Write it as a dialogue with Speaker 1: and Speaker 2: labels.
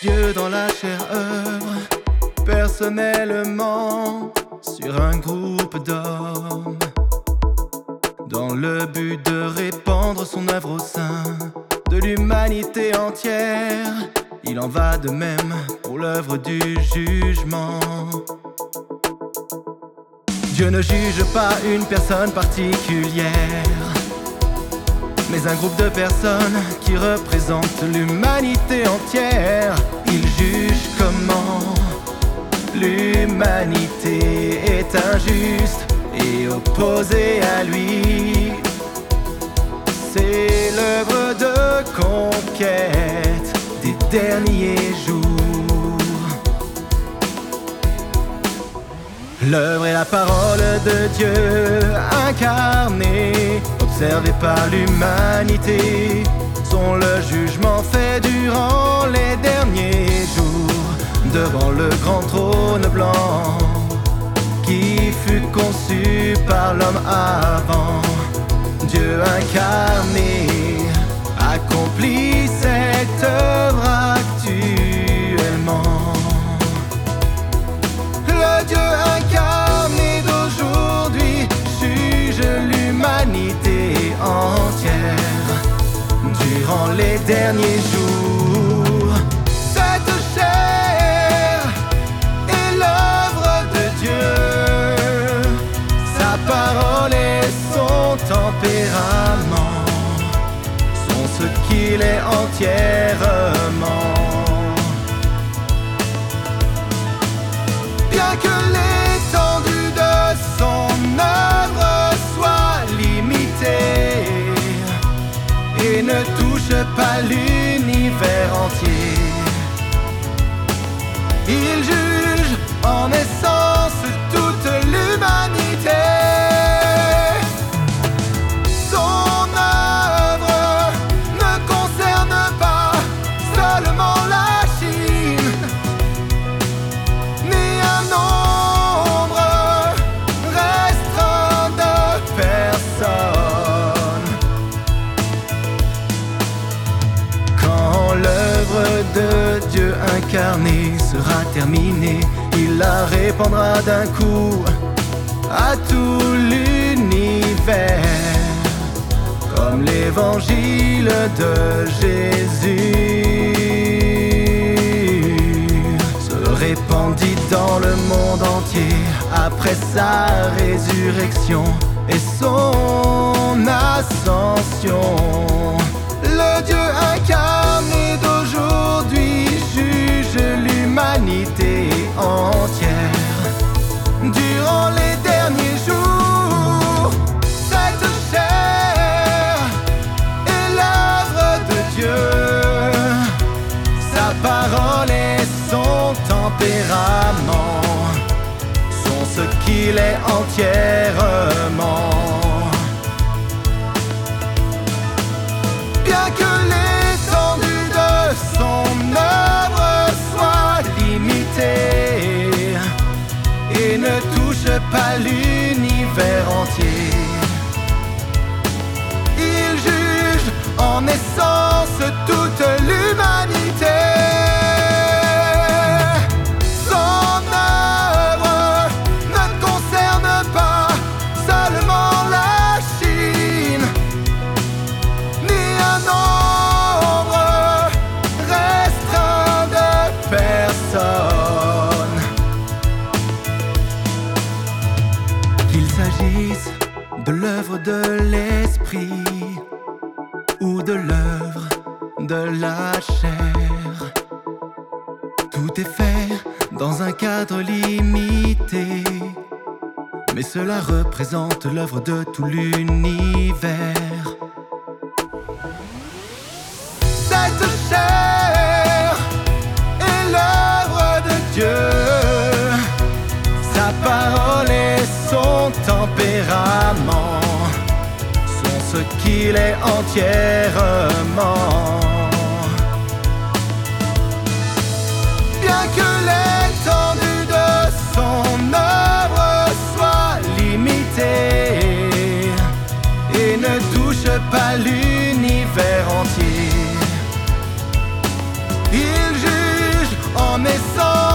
Speaker 1: Dieu dans la chair œuvre personnellement sur un groupe d'hommes dans le but de répandre son œuvre au sein de l'humanité entière. Il en va de même pour l'œuvre du jugement. Dieu ne juge pas une personne particulière, mais un groupe de personnes qui représentent l'humanité entière. Il juge comment l'humanité est injuste et opposée à lui. C'est l'œuvre de conquête des derniers jours. L'œuvre et la parole de Dieu incarnée, observée par l'humanité, sont le jugement trône blanc qui fut conçu par l'homme avant. Dieu incarné accomplit cette œuvre actuellement. Le Dieu incarné d'aujourd'hui juge l'humanité entière durant les derniers jours. Bien que l'étendue de son œuvre soit limitée et ne touche pas l'univers entier, il juge sera terminée, il la répandra d'un coup à tout l'univers, comme l'évangile de Jésus se répandit dans le monde entier après sa résurrection et son ascension. Durant les derniers jours. Cette chair est l'œuvre de Dieu, sa parole et son tempérament sont ce qu'il est entièrement. Pas l'univers entier, il juge en essence l'œuvre de l'esprit ou de l'œuvre de la chair. Tout est fait dans un cadre limité, mais cela représente l'œuvre de tout l'univers. Qu'il est entièrement. Bien que l'étendue de son œuvre soit limitée et ne touche pas l'univers entier, il juge et sang